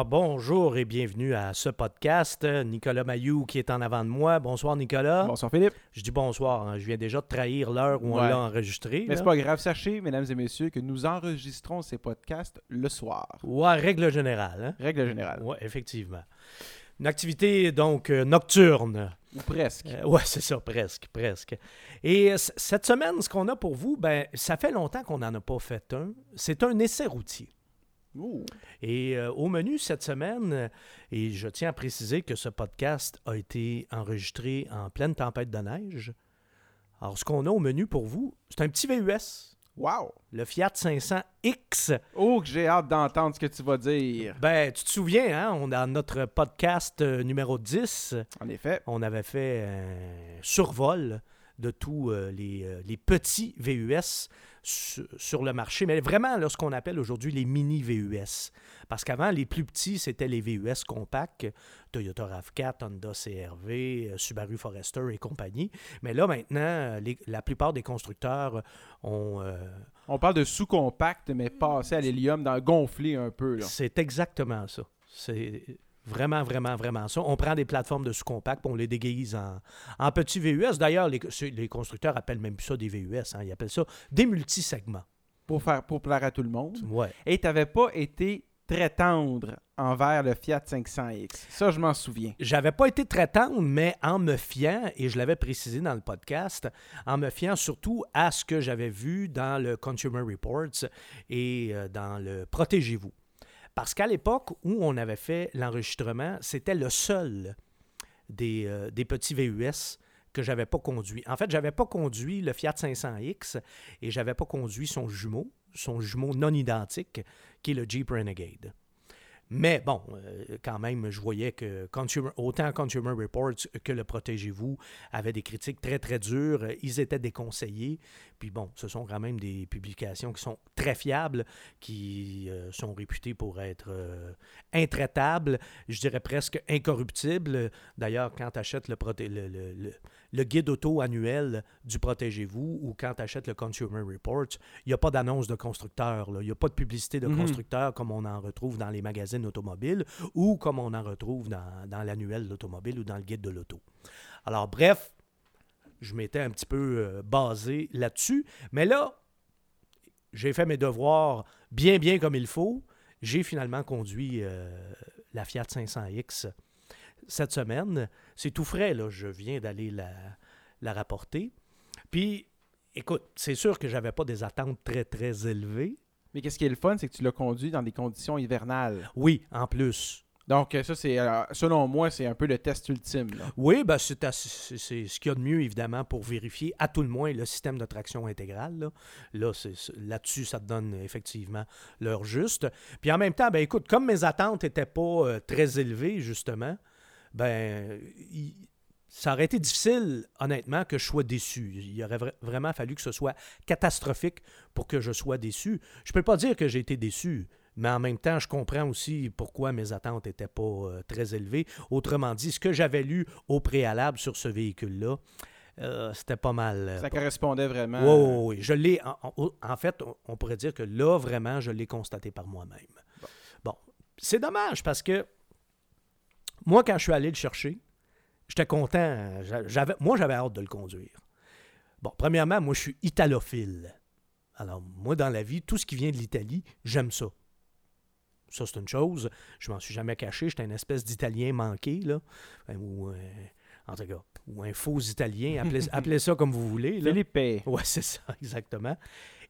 Ah, bonjour et bienvenue à ce podcast. Nicolas Mayou qui est en avant de moi. Bonsoir Nicolas. Bonsoir Philippe. Je dis bonsoir, hein. je viens déjà de trahir l'heure où on l'a enregistré. Mais c'est pas grave, sachez, mesdames et messieurs, que nous enregistrons ces podcasts le soir. Ouais, règle générale. Hein? Règle générale. Ouais, effectivement. Une activité donc euh, nocturne. Ou presque. Euh, ouais, c'est ça, presque, presque. Et cette semaine, ce qu'on a pour vous, ben, ça fait longtemps qu'on n'en a pas fait un. C'est un essai routier. Et euh, au menu cette semaine, et je tiens à préciser que ce podcast a été enregistré en pleine tempête de neige. Alors, ce qu'on a au menu pour vous, c'est un petit VUS, Wow! le Fiat 500X. Oh, que j'ai hâte d'entendre ce que tu vas dire. Ben, tu te souviens, hein, on a notre podcast euh, numéro 10, En effet. on avait fait un survol de tous euh, les, euh, les petits VUS su- sur le marché, mais vraiment là, ce qu'on appelle aujourd'hui les mini VUS. Parce qu'avant, les plus petits, c'était les VUS compacts, Toyota RAV4, Honda CRV, euh, Subaru Forester et compagnie. Mais là, maintenant, euh, les- la plupart des constructeurs ont... euh, On parle de sous-compact, mais passé à l'hélium, dans gonflé un peu. C'est exactement ça. C'est vraiment, vraiment, vraiment ça. On prend des plateformes de sous-compact, on les déguise en, en petits VUS. D'ailleurs, les, constructeurs appellent même plus ça des VUS. hein. Ils appellent ça des multisegments. Pour, faire, pour plaire à tout le monde. Ouais. Et t'avais pas été très tendre envers le Fiat 500X. Ça, je m'en souviens. J'avais pas été très tendre, mais en me fiant, et je l'avais précisé dans le podcast, en me fiant surtout à ce que j'avais vu dans le Consumer Reports et euh, dans le Protégez-vous. Parce qu'à l'époque où on avait fait l'enregistrement, c'était le seul des, euh, petits VUS que j'avais pas conduit. En fait, j'avais pas conduit le Fiat 500X et j'avais pas conduit son jumeau, son jumeau non identique, qui est le Jeep Renegade. Mais bon, euh, quand même, je voyais que Consumer- autant Consumer Reports que le Protégez-vous avaient des critiques très, très dures. Ils étaient déconseillés. Puis bon, ce sont quand même des publications qui sont très fiables, qui euh, sont réputées pour être euh, intraitables, je dirais presque incorruptibles. D'ailleurs, quand tu achètes le, proté- le, le- le- le guide auto annuel du Protégez-vous ou quand tu achètes le Consumer Reports, il n'y a pas d'annonce de constructeur. Il n'y a pas de publicité de Mhm. constructeur comme on en retrouve dans les magazines automobiles ou comme on en retrouve dans, l'annuel de l'automobile ou dans le guide de l'auto. Alors, bref, je m'étais un petit peu euh, basé là-dessus. Mais là, j'ai fait mes devoirs bien, bien comme il faut. J'ai finalement conduit euh, la Fiat 500X cette semaine. C'est tout frais, là. Je viens d'aller la, la rapporter. Puis, écoute, c'est sûr que j'avais pas des attentes très, très élevées. Mais qu'est-ce qui est le fun, c'est que tu l'as conduit dans des conditions hivernales. Oui, en plus. Donc, euh, ça, c'est, euh, selon moi, c'est un peu le test ultime. là. Oui, ben c'est, assez- c'est- c'est ce qu'il y a de mieux, évidemment, pour vérifier, à tout le moins, le système de traction intégrale. Là, Là, là-dessus, ça te donne effectivement l'heure juste. Puis en même temps, ben écoute, comme mes attentes n'étaient pas euh, très élevées, justement, ben il- ça aurait été difficile, honnêtement, que je sois déçu. Il aurait vra- vraiment fallu que ce soit catastrophique pour que je sois déçu. Je peux pas dire que j'ai été déçu. Mais en même temps, je comprends aussi pourquoi mes attentes n'étaient pas euh, très élevées. Autrement dit, ce que j'avais lu au préalable sur ce véhicule-là, euh, c'était pas mal. euh, Ça correspondait vraiment. oui, oui, oui. Je l'ai. En, en- en fait, on, on pourrait dire que là, vraiment, je l'ai constaté par moi-même. Bon. C'est dommage parce que moi, quand je suis allé le chercher, j'étais content. Moi, j'avais hâte de le conduire. Bon, premièrement, moi, je suis italophile. Alors, moi, dans la vie, tout ce qui vient de l'Italie, j'aime ça. Ça, c'est une chose. Je m'en suis jamais caché. J'étais une espèce d'Italien manqué, là. Euh, en tout cas, ou un faux Italien. Appelez, appelez ça comme vous voulez. Là. Philippe. Oui, c'est ça, exactement.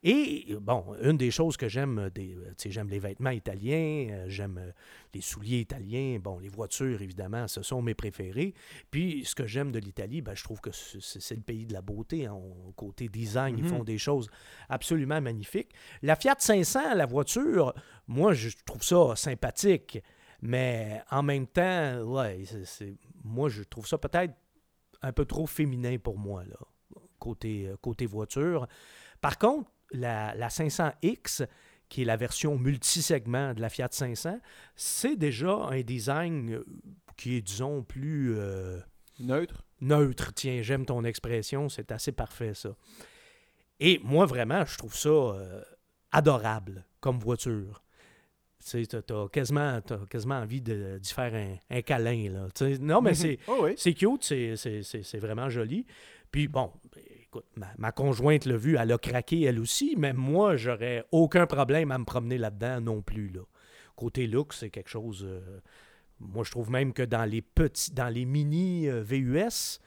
Et bon, une des choses que j'aime, euh, tu sais, j'aime les vêtements italiens, euh, j'aime euh, les souliers italiens, bon, les voitures, évidemment, ce sont mes préférés. Puis, ce que j'aime de l'Italie, ben, je trouve que c'est le pays de la beauté. hein. Côté design, ils Mhm. font des choses absolument magnifiques. La Fiat 500, la voiture, moi, je trouve ça sympathique. Mais en même temps, ouais, moi, je trouve ça peut-être un peu trop féminin pour moi, là, côté, euh, côté voiture. Par contre, la, la 500X, qui est la version multisegment de la Fiat 500, c'est déjà un design euh, qui est, disons, plus euh, Neutre. neutre. Tiens, j'aime ton expression, c'est assez parfait, ça. Et moi, vraiment, je trouve ça euh, adorable comme voiture. Tu as quasiment, t'as quasiment envie de- d'y faire un, un câlin. Là. Non, mais c'est Oh oui. c'est cute, c'est- c'est c'est- c'est vraiment joli. Puis bon, écoute, ma, ma conjointe l'a vu, elle a craqué elle aussi, mais moi, j'aurais aucun problème à me promener là-dedans non plus. Là. Côté look, c'est quelque chose. euh, moi, je trouve même que dans les petits, dans les mini euh, VUS,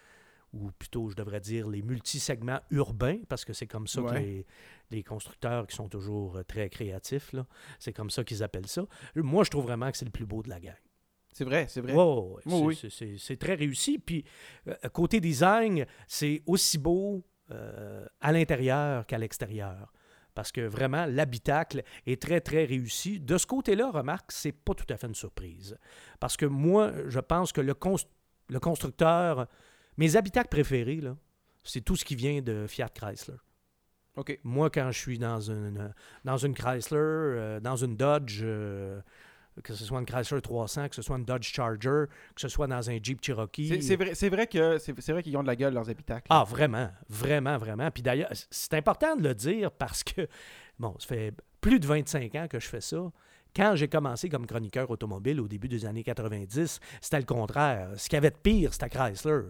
ou plutôt, je devrais dire, les multisegments urbains, parce que c'est comme ça que les, les constructeurs qui sont toujours euh, très créatifs, là, c'est comme ça qu'ils appellent ça. Moi, je trouve vraiment que c'est le plus beau de la gang. C'est vrai, c'est vrai. Oui, C'est- très réussi. Puis, euh, côté design, c'est aussi beau euh, à l'intérieur qu'à l'extérieur. Parce que vraiment, l'habitacle est très, très réussi. De ce côté-là, remarque, c'est pas tout à fait une surprise. Parce que moi, je pense que le, cons- le constructeur, mes habitacles préférés, là, c'est tout ce qui vient de Fiat Chrysler. OK. Moi, quand je suis dans une, dans une Chrysler, euh, dans une Dodge, euh, que ce soit une Chrysler 300, que ce soit une Dodge Charger, que ce soit dans un Jeep Cherokee. C'est c'est vrai, c'est vrai que c'est c'est vrai qu'ils ont de la gueule leurs habitacles. Ah, vraiment, vraiment, vraiment. Puis d'ailleurs, c'est important de le dire parce que, bon, ça fait plus de 25 ans que je fais ça. Quand j'ai commencé comme chroniqueur automobile au début des années 90, c'était le contraire. Ce qu'il y avait de pire, c'était Chrysler.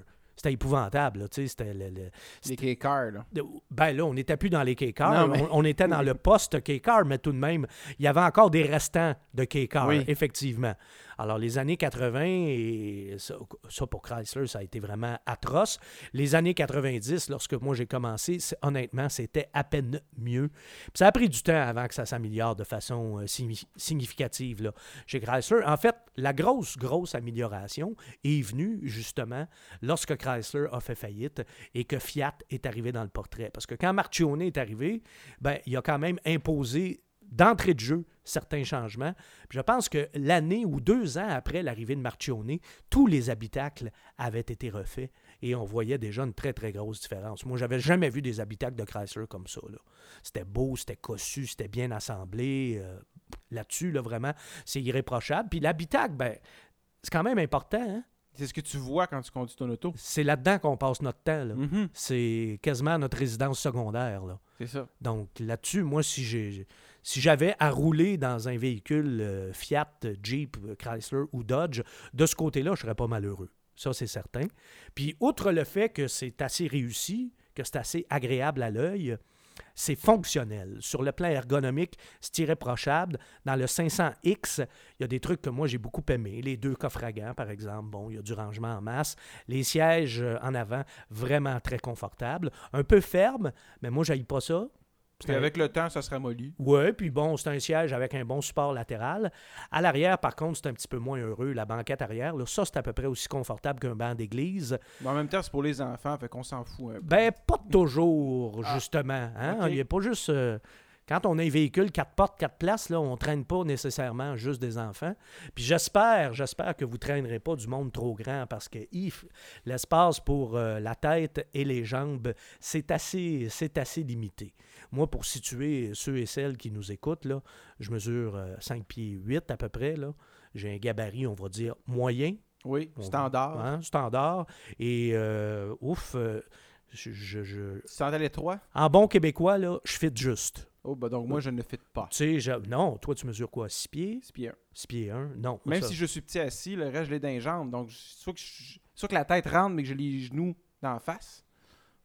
C'était épouvantable, là, tu sais, c'était le- le, les K-Cars, là. Ben là, on n'était plus dans les K-Cars, mais- on, on était dans le post K-Car, mais tout de même, il y avait encore des restants de K-Car, Oui. effectivement. Alors, les années 80, et ça, pour Chrysler, ça a été vraiment atroce. Les années 90, lorsque moi j'ai commencé, honnêtement, c'était à peine mieux. Ça a pris du temps avant que ça s'améliore de façon euh, signi- significative là, chez Chrysler. En fait, la grosse, grosse amélioration est venue justement lorsque Chrysler a fait faillite et que Fiat est arrivé dans le portrait. Parce que quand Marchione est arrivé, ben, il a quand même imposé d'entrée de jeu certains changements. Puis je pense que l'année ou deux ans après l'arrivée de Marchione, tous les habitacles avaient été refaits et on voyait déjà une très, très grosse différence. Moi, j'avais jamais vu des habitacles de Chrysler comme ça. là. C'était beau, c'était cossu, c'était bien assemblé. euh, Là-dessus, là, vraiment, c'est irréprochable. Puis l'habitacle, ben, c'est quand même important. hein. C'est ce que tu vois quand tu conduis ton auto. C'est là-dedans qu'on passe notre temps. là. Mhm. C'est quasiment notre résidence secondaire. Là. C'est ça. Donc là-dessus, moi, si j'ai si j'avais à rouler dans un véhicule euh, Fiat, Jeep, Chrysler ou Dodge, de ce côté-là, je serais pas malheureux. Ça, c'est certain. Puis, outre le fait que c'est assez réussi, que c'est assez agréable à l'œil, c'est fonctionnel. Sur le plan ergonomique, c'est irréprochable. Dans le 500X, il y a des trucs que moi j'ai beaucoup aimé. Les deux coffres à gants, par exemple. Bon, il y a du rangement en masse. Les sièges euh, en avant, vraiment très confortables. Un peu ferme, mais moi, je pas ça. Puis avec le temps, ça se ramollit. Oui, puis bon, c'est un siège avec un bon support latéral. À l'arrière, par contre, c'est un petit peu moins heureux. La banquette arrière, là, ça, c'est à peu près aussi confortable qu'un banc d'église. Mais en même temps, c'est pour les enfants, fait qu'on s'en fout un peu. Ben, pas toujours, Ah. justement. Hein? Il n'y a pas juste. euh, quand on a un véhicule quatre portes, quatre places, là, on ne traîne pas nécessairement juste des enfants. Puis j'espère, j'espère que vous ne traînerez pas du monde trop grand parce que l'espace pour euh, la tête et les jambes, c'est assez, c'est assez limité. Moi, pour situer ceux et celles qui nous écoutent, là, je mesure euh, 5 pieds 8 à peu près. Là. J'ai un gabarit, on va dire, moyen. Oui, On- standard. hein, standard. Et euh, ouf, euh, je- je- je, Tu l'étroit? en bon québécois, là, je fit juste. Oh, bah donc moi, je ne fit pas. Tu sais, je- non, toi, tu mesures quoi? 6 pieds? C'est bien. 6 pieds 1? Non. Même ça- si je suis petit assis, le reste, je l'ai dans les jambes. Donc, soit que, je- soit que la tête rentre, mais que j'ai les genoux dans la face.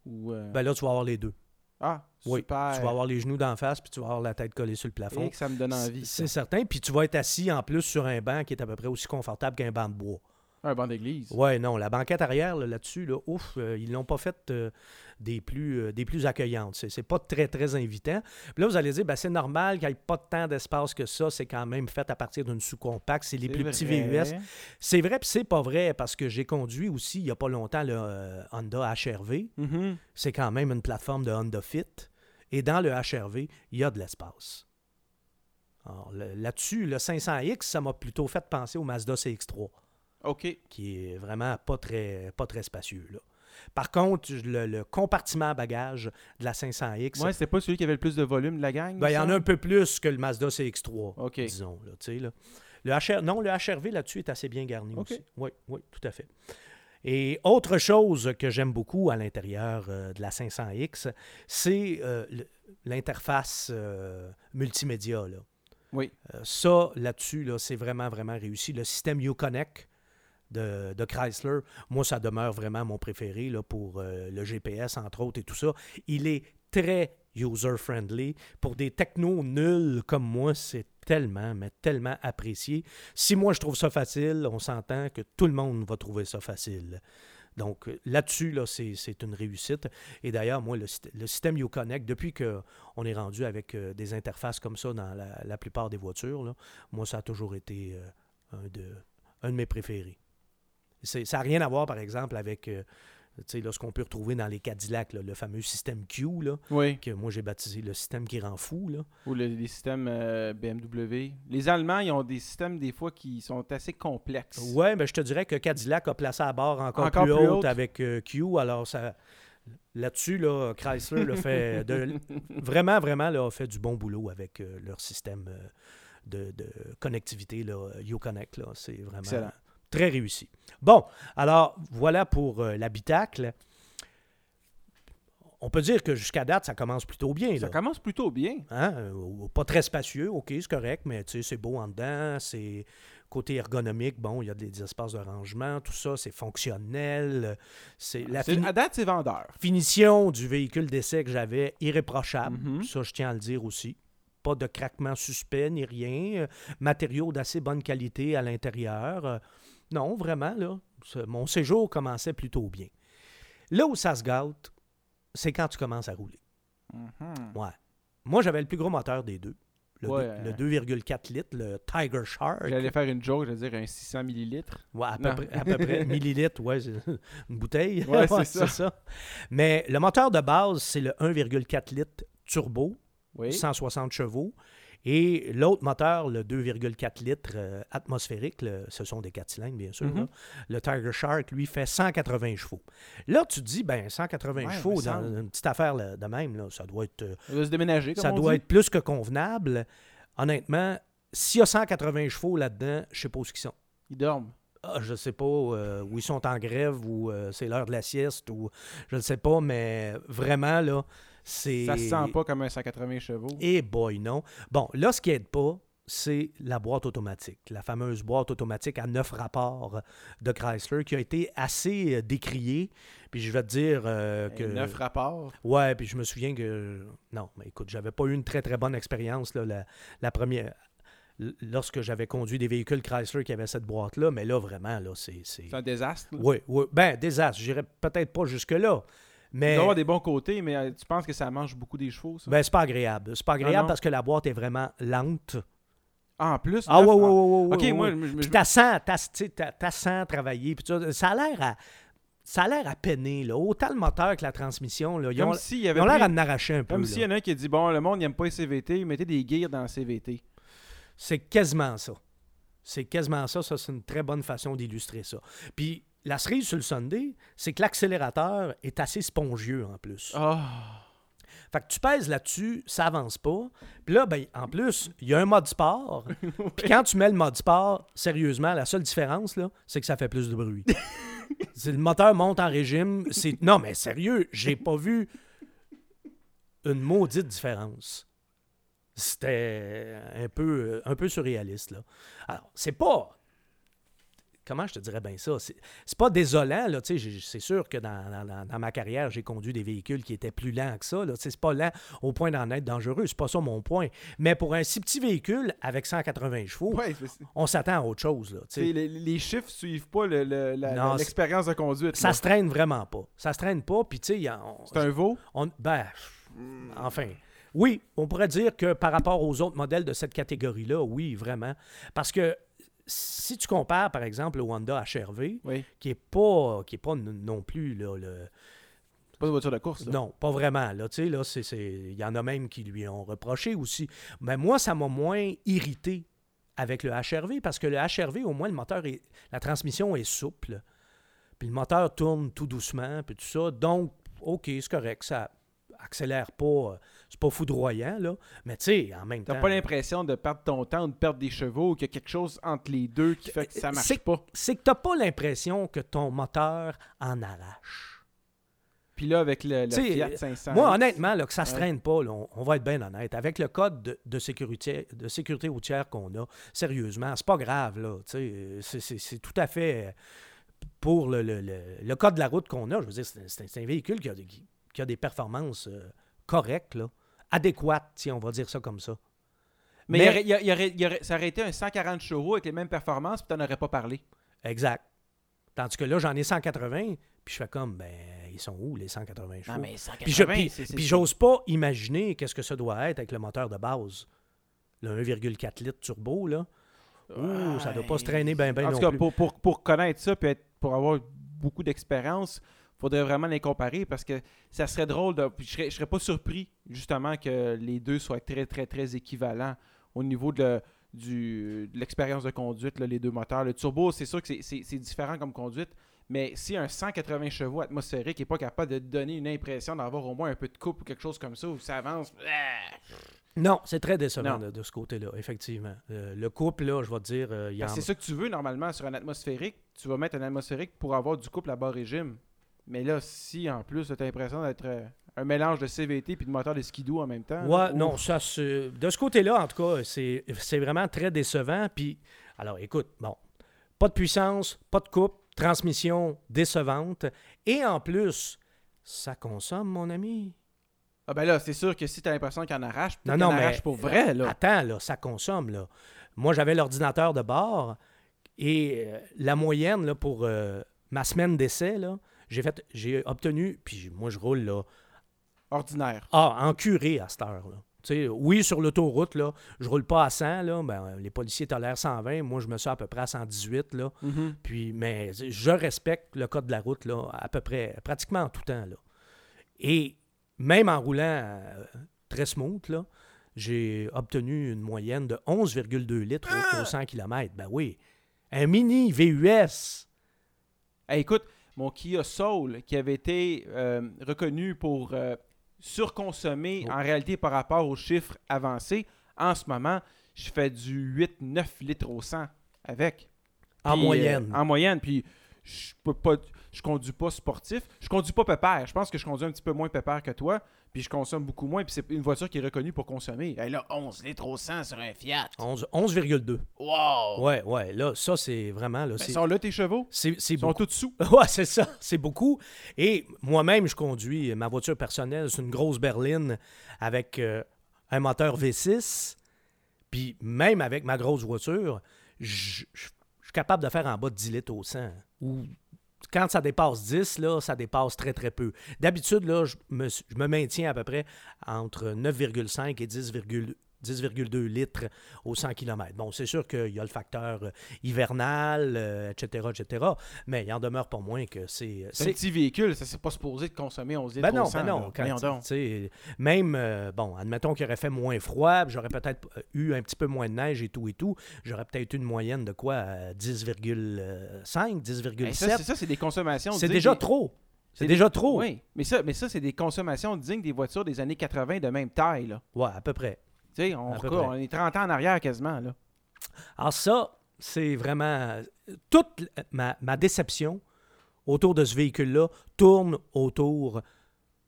Ou. euh, Ben là, tu vas avoir les deux. ah, Oui, super. Tu vas avoir les genoux d'en face, puis tu vas avoir la tête collée sur le plafond. Et que ça me donne envie. C'est certain. Puis tu vas être assis en plus sur un banc qui est à peu près aussi confortable qu'un banc de bois. Un banc d'église. Ouais, non, la banquette arrière là, là-dessus, là, ouf, euh, ils l'ont pas faite euh, des, plus, euh, des plus accueillantes. C'est, c'est pas très, très invitant. Puis là, vous allez dire, ben, c'est normal qu'il n'y ait pas tant d'espace que ça. C'est quand même fait à partir d'une sous-compacte. C'est les plus petits. VUS. C'est vrai, puis c'est pas vrai, parce que j'ai conduit aussi, il n'y a pas longtemps, le euh, Honda HRV. Mhm. C'est quand même une plateforme de Honda Fit. Et dans le HRV, il y a de l'espace. Là-dessus, le 500X, ça m'a plutôt fait penser au Mazda CX-3 OK. qui est vraiment pas très, pas très spacieux. Là. Par contre, le, le compartiment à bagages de la 500X, Ouais, c'était pas celui qui avait le plus de volume de la gang. ben, il y en a un peu plus que le Mazda CX-3, OK. disons. Là, là. Le HR, non, le HRV là-dessus est assez bien garni aussi. Oui, oui, tout à fait. Et autre chose que j'aime beaucoup à l'intérieur euh, de la 500X, c'est euh, l'interface euh, multimédia. Là. Oui. Ça, là-dessus, là, c'est vraiment, vraiment réussi. Le système Uconnect de, Chrysler, moi, ça demeure vraiment mon préféré là, pour euh, le GPS, entre autres, et tout ça. Il est très user-friendly. Pour des technos nuls comme moi, c'est tellement, mais tellement apprécié. Si moi, je trouve ça facile, on s'entend que tout le monde va trouver ça facile. Donc là-dessus, là, c'est une réussite. Et d'ailleurs, moi, le, syst- le système Uconnect, depuis qu'on est rendu avec euh, des interfaces comme ça dans la, la plupart des voitures, là, moi, ça a toujours été euh, un, de, un de mes préférés. Ça n'a rien à voir, par exemple, avec euh, là, ce qu'on peut retrouver dans les Cadillacs, là, le fameux système Q, là, Oui. que moi j'ai baptisé le système qui rend fou. Là. Ou le- les systèmes euh, BMW. Les Allemands, ils ont des systèmes des fois qui sont assez complexes. Ouais, mais je te dirais que Cadillac a placé à bord encore, Encore plus, plus haute haute. avec euh, Q. Alors, ça, là-dessus, là, Chrysler le fait de- vraiment, vraiment là, a fait du bon boulot avec euh, leur système de, de connectivité, là, Uconnect. Là, c'est vraiment Excellent. Très réussi. Bon, alors voilà pour euh, l'habitacle. On peut dire que jusqu'à date, ça commence plutôt bien. Ça commence plutôt bien. Hein, euh, Pas très spacieux, ok, c'est correct, mais tu sais, c'est beau en dedans, c'est côté ergonomique, bon, il y a des, des espaces de rangement, tout ça, c'est fonctionnel. C'est la À date, c'est vendeur. finition du véhicule d'essai que j'avais irréprochable, Mhm. ça je tiens à le dire aussi. Pas de craquement suspect ni rien, euh, matériaux d'assez bonne qualité à l'intérieur. euh, non, vraiment là, mon séjour commençait plutôt bien. Là où ça se gâte, c'est quand tu commences à rouler. Mhm. Ouais. Moi, j'avais le plus gros moteur des deux. Le, Ouais, deux- le euh. 2,4 litres, le Tiger Shark. J'allais faire une joke, j'allais dire un 600 millilitres. Ouais, à, peu près, à peu près millilitres, ouais, une bouteille. Ouais, c'est ça. Mais le moteur de base, c'est le 1,4 litres turbo, Oui. 160 chevaux. Et l'autre moteur, le 2,4 litres euh, atmosphérique, le- ce sont des 4 cylindres, bien sûr. Mhm. Le Tiger Shark, lui, fait 180 chevaux. Là, tu te dis, ben 180 Ouais, chevaux dans une petite affaire là, de même, là, ça doit être euh, Il va se déménager, comme ça on doit dit. être plus que convenable. Honnêtement, s'il y a 180 chevaux là-dedans, je sais pas où ils sont. Ils dorment. Ah, je sais pas euh, où ils sont en grève ou euh, c'est l'heure de la sieste ou je ne sais pas, mais vraiment là, c'est. Ça se sent pas comme un 180 chevaux. Et boy, non. Bon, là, ce qui aide pas, c'est la boîte automatique, la fameuse boîte automatique à neuf rapports de Chrysler qui a été assez euh, décriée. Puis je vais te dire euh, que. Neuf rapports? Ouais, puis je me souviens que. Non, mais écoute, j'avais pas eu une très très bonne expérience là, la, la première. Lorsque j'avais conduit des véhicules Chrysler qui avaient cette boîte-là, mais là, vraiment, là, c'est. c'est- C'est un désastre. là. Oui, oui. Ben, désastre. J'irais peut-être pas jusque-là. Il doit avoir des bons côtés, mais euh, tu penses que ça mange beaucoup des chevaux, ça? Ben, c'est pas agréable. C'est pas agréable non? parce que la boîte est vraiment lente. Ah, en plus? Ah, ouais, ouais, ouais, ouais. Ok, ouais, moi, ouais. je- je- Puis t'as sens, t'as- tu sais, t'as- t'as sens travailler. Puis ça, ça a l'air à. Ça a l'air à peiner, là. Autant le moteur que la transmission, là. Ils ont, comme ils ont l'air pris- à en arracher un peu. Comme s'il y en a un qui a dit bon, le monde n'aime pas les CVT, mettez des gears dans le CVT. C'est quasiment ça. C'est quasiment ça. Ça, c'est une très bonne façon d'illustrer ça. Puis la cerise sur le Sunday, c'est que l'accélérateur est assez spongieux en plus. Ah, Fait que tu pèses là-dessus, ça avance pas. Puis là, ben, en plus, il y a un mode sport. Puis quand tu mets le mode sport, sérieusement, la seule différence, là, c'est que ça fait plus de bruit. Le moteur monte en régime. C'est... Non, mais sérieux, j'ai pas vu une maudite différence. C'était un peu, un peu surréaliste, là. Alors, c'est pas... Comment je te dirais bien ça? C'est, pas désolant, là, c'est sûr que dans, dans- dans- dans ma carrière, j'ai conduit des véhicules qui étaient plus lents que ça, là, c'est pas lent au point d'en être dangereux, c'est pas ça mon point. Mais pour un si petit véhicule avec 180 chevaux, ouais, on s'attend à autre chose, là, les, les chiffres suivent pas le- le- l'expérience de conduite. Ça là. se traîne vraiment pas. Ça se traîne pas, puis tu sais, C'est un veau? on- ben, enfin, oui, on pourrait dire que par rapport aux autres modèles de cette catégorie-là, oui, vraiment. Parce que si tu compares, par exemple, le Honda HRV, Oui. qui est pas, qui est pas non plus là, le, pas une voiture de course. là. non, pas vraiment. Là, tu sais, là, c'est- il y en a même qui lui ont reproché aussi. Mais moi, ça m'a moins irrité avec le HRV parce que le HRV, au moins, le moteur est, la transmission est souple. Puis le moteur tourne tout doucement, puis tout ça. Donc, OK, c'est correct, ça accélère pas, euh, c'est pas foudroyant, là. Mais tu sais, en même temps. T'as pas l'impression de perdre ton temps ou de perdre des chevaux ou qu'il y a quelque chose entre les deux qui fait que ça marche pas? c'est que t'as pas l'impression que ton moteur en arrache. Puis là, avec le, Fiat 500. Moi, honnêtement, là, que ça se Ouais. traîne pas, là, on, on va être bien honnête. Avec le code de, de sécurité, de sécurité routière qu'on a, sérieusement, c'est pas grave. Là, tu sais, c'est- tout à fait euh, pour le, le- le- code de la route qu'on a. Je veux dire, c'est un véhicule qui a, des- qui- qui a des performances euh, correctes, là, adéquates, si on va dire ça comme ça. Mais, Mais- il y aurait- il y aurait- il y aurait- il y aurait- ça aurait été un 140 chevaux avec les mêmes performances, puis t'en aurais pas parlé. Exact. Tandis que là, j'en ai 180, puis je fais comme, ben, ils sont où les 180 chevaux? Non, mais 180, Puis je- puis- j'ose pas imaginer qu'est-ce que ça doit être avec le moteur de base. Le 1,4 litres turbo, là. Ouh, ça doit pas se traîner ben ben En non tout cas, plus. pour, pour, pour connaître ça, puis être- pour avoir beaucoup d'expérience, faudrait vraiment les comparer parce que ça serait drôle de. Je serais, je serais pas surpris, justement, que les deux soient très, très, très équivalents au niveau de, le- du- de l'expérience de conduite, là, les deux moteurs. Le turbo, c'est sûr que c'est- différent comme conduite, mais si un 180 chevaux atmosphérique n'est pas capable de donner une impression d'avoir au moins un peu de coupe ou quelque chose comme ça, où ça avance. ah, Non, c'est très décevant de, de ce côté-là, effectivement. Euh, le couple, là, je vais te dire, euh, en C'est ça que tu veux normalement sur un atmosphérique. Tu vas mettre un atmosphérique pour avoir du couple à bas régime. Mais là, si en plus tu as l'impression d'être euh, un mélange de CVT puis de moteur de skidoo en même temps. Ouais, là, non, ça, de ce côté-là, en tout cas, c'est vraiment très décevant. Puis, alors, écoute, bon, pas de puissance, pas de coupe, transmission décevante. Et en plus, ça consomme, mon ami. Ah ben là, c'est sûr que si tu as l'impression qu'il en arrache, Non, non, en mais- arrache pour vrai. Là. Attends, là, ça consomme, là. Moi, j'avais l'ordinateur de bord et euh, la moyenne, là, pour euh, ma semaine d'essai, là, j'ai fait, j'ai obtenu, puis moi, je roule, là, Ordinaire. ah, en curé à cette heure, là. Tu sais, oui, sur l'autoroute, là, je roule pas à 100, là, ben, les policiers tolèrent 120, moi, je me suis à peu près à 118, là. Mhm. Puis, mais je respecte le code de la route là, à peu près, pratiquement en tout temps. Là. Et même en roulant euh, très smooth, là, j'ai obtenu une moyenne de 11,2 litres au- au, 100 km. Ben oui. Un mini VUS. Hey, écoute, mon Kia Soul, qui avait été euh, reconnu pour euh, surconsommer Oh. en réalité par rapport aux chiffres avancés, en ce moment, je fais du 8-9 litres au 100 avec. En moyenne. euh, en moyenne. Puis je peux pas. Je conduis pas sportif. Je conduis pas pépère. Je pense que je conduis un petit peu moins pépère que toi. Puis je consomme beaucoup moins. Puis c'est une voiture qui est reconnue pour consommer. Elle a 11 litres au 100 sur un Fiat. 11 11,2. Wow! Ouais, ouais. Là, ça, c'est vraiment. Là, Ben, c'est, sont là tes chevaux? c'est, c'est Ils sont beaucoup. tous sous. Ouais, c'est ça. C'est beaucoup. Et moi-même, je conduis ma voiture personnelle. C'est une grosse berline avec euh, un moteur V6. Puis même avec ma grosse voiture, je je- je suis capable de faire en bas de 10 litres au 100. Ou quand ça dépasse 10, là, ça dépasse très, très peu. D'habitude, là, je me, maintiens à peu près entre 9,5 et 10,2 10,2 litres au 100 km. Bon, c'est sûr qu'il y a le facteur euh, hivernal, euh, etc., etc., mais il en demeure pas moins que c'est... C'est un petit véhicule. Ça c'est pas supposé de consommer 11 litres ben non, au 100. ben non. quand donc. même, euh, bon, admettons qu'il aurait fait moins froid, j'aurais peut-être euh, eu un petit peu moins de neige et tout et tout, j'aurais peut-être eu une moyenne de quoi, euh, 10,5, 10,7. Hey, ça, c'est ça, c'est des consommations. C'est déjà trop. C'est c'est déjà des- trop. Oui, mais ça, mais ça c'est des consommations dignes des voitures des années 80 de même taille. Là. Ouais, à peu près. Tu sais, on, est 30 ans en arrière quasiment. Là. Alors ça, c'est vraiment... Toute ma, ma déception autour de ce véhicule-là tourne autour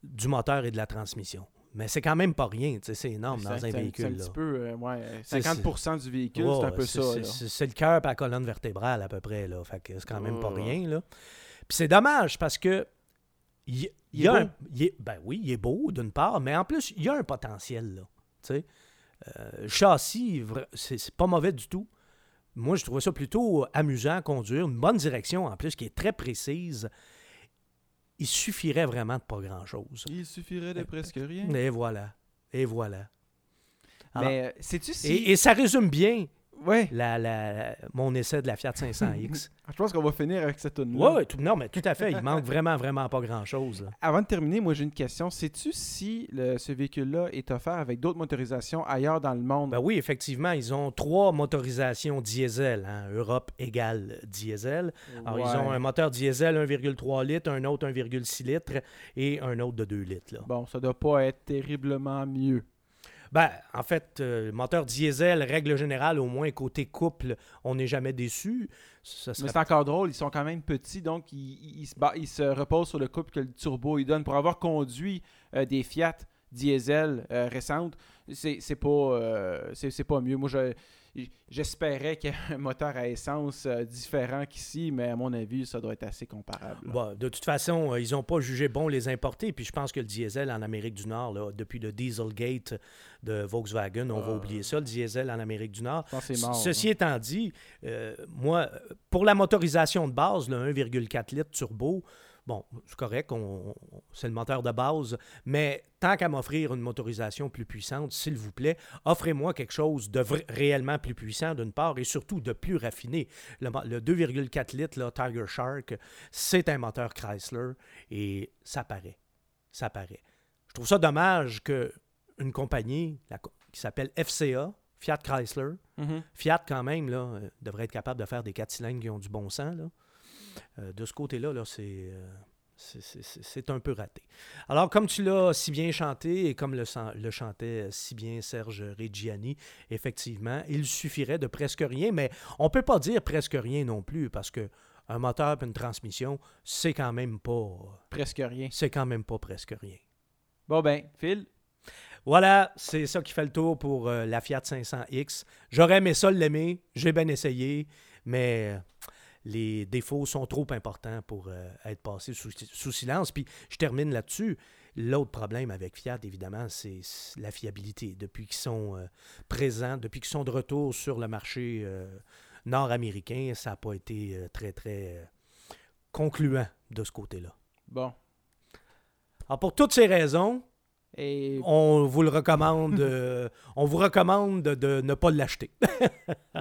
du moteur et de la transmission. Mais c'est quand même pas rien, c'est énorme dans un véhicule. C'est un petit peu, euh, ouais, C'est- 50% du véhicule, c'est un peu ça. c'est- le cœur et la colonne vertébrale à peu près, là. Fait que c'est quand même pas Ouais. rien, là. Puis c'est dommage parce que il y, Il il est a un- il est- ben oui, il est beau d'une part, mais en plus il y a un potentiel là. Tu sais, Euh, châssis, c'est pas mauvais du tout. Moi, je trouvais ça plutôt amusant à conduire, une bonne direction en plus qui est très précise. Il suffirait vraiment de pas grand chose. Il suffirait de presque rien. Et voilà, et voilà. Alors, Mais euh, sais-tu si. et, et ça résume bien Ouais, la, la- mon essai de la Fiat 500X. je pense qu'on va finir avec cette tune Oui, non, mais tout à fait. Il manque vraiment, vraiment pas grand-chose. là. Avant de terminer, moi j'ai une question. Sais-tu si le- ce véhicule-là est offert avec d'autres motorisations ailleurs dans le monde? Ben oui, effectivement, ils ont trois motorisations diesel. hein. Europe égale diesel. Alors, ils ont un moteur diesel 1,3 litres, un autre 1,6 litres et un autre de 2 litres. là. Bon, ça doit pas être terriblement mieux. Ben, en fait, euh, moteur diesel, règle générale, au moins côté couple, on n'est jamais déçu. Ça Mais c'est encore drôle, ils sont quand même petits, donc ils, ils se, ba- ils se reposent sur le couple que le turbo il donne. Pour avoir conduit euh, des Fiat diesel euh, récentes, c'est c'est pas, euh, c'est c'est pas mieux. Moi, je- j'espérais qu'il y ait un moteur à essence euh, différent qu'ici, mais à mon avis, ça doit être assez comparable. Bon, de toute façon, euh, ils n'ont pas jugé bon les importer. Puis je pense que le diesel en Amérique du Nord, là, depuis le Dieselgate de Volkswagen, on va Ah. oublier ça, le diesel en Amérique du Nord. Mort. Ceci hein. étant dit, euh, moi, euh, pour la motorisation de base, le 1,4 litres turbo, bon, c'est correct, c'est le moteur de base, mais tant qu'à m'offrir une motorisation plus puissante, s'il vous plaît, offrez-moi quelque chose de réellement plus puissant d'une part et surtout de plus raffiné. Le, mo- le 2,4 litres, là, Tiger Shark, c'est un moteur Chrysler et ça paraît. Ça paraît. Je trouve ça dommage que une compagnie la qui s'appelle FCA, Fiat Chrysler, Mhm. Fiat, quand même, là, euh, devrait être capable de faire des 4 cylindres qui ont du bon sens. Là. Euh, de ce côté-là, là, c'est, euh, c'est, c'est- un peu raté. Alors, comme tu l'as si bien chanté et comme le, chantait si bien Serge Reggiani, effectivement, il suffirait de presque rien, mais on ne peut pas dire presque rien non plus parce que un moteur et une transmission, c'est quand même pas. Presque rien. C'est quand même pas presque rien. Bon ben, Phil, Voilà, c'est ça qui fait le tour pour euh, la Fiat 500X. J'aurais aimé ça l'aimer, j'ai bien essayé, mais euh, les défauts sont trop importants pour euh, être passés sous, sous silence. Puis je termine là-dessus. L'autre problème avec Fiat, évidemment, c'est la fiabilité. Depuis qu'ils sont euh, présents, depuis qu'ils sont de retour sur le marché euh, nord-américain, ça n'a pas été très, très concluant de ce côté-là. bon. Alors, pour toutes ces raisons, Et on vous le recommande, euh, on vous recommande de, de ne pas l'acheter.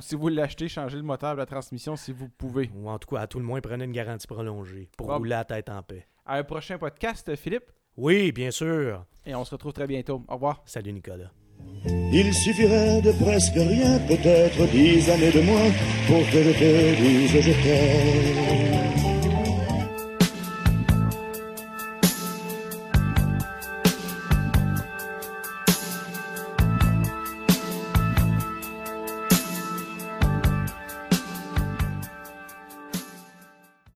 si vous l'achetez, changez le moteur de la transmission si vous pouvez. Ou en tout cas, à tout le moins, prenez une garantie prolongée pour Bon. rouler à tête en paix. À un prochain podcast, Philippe, Oui, bien sûr. et on se retrouve très bientôt. Au revoir. Salut Nicolas. Il suffirait de presque rien, peut-être dix années de moins, pour que je te dise je t'aime.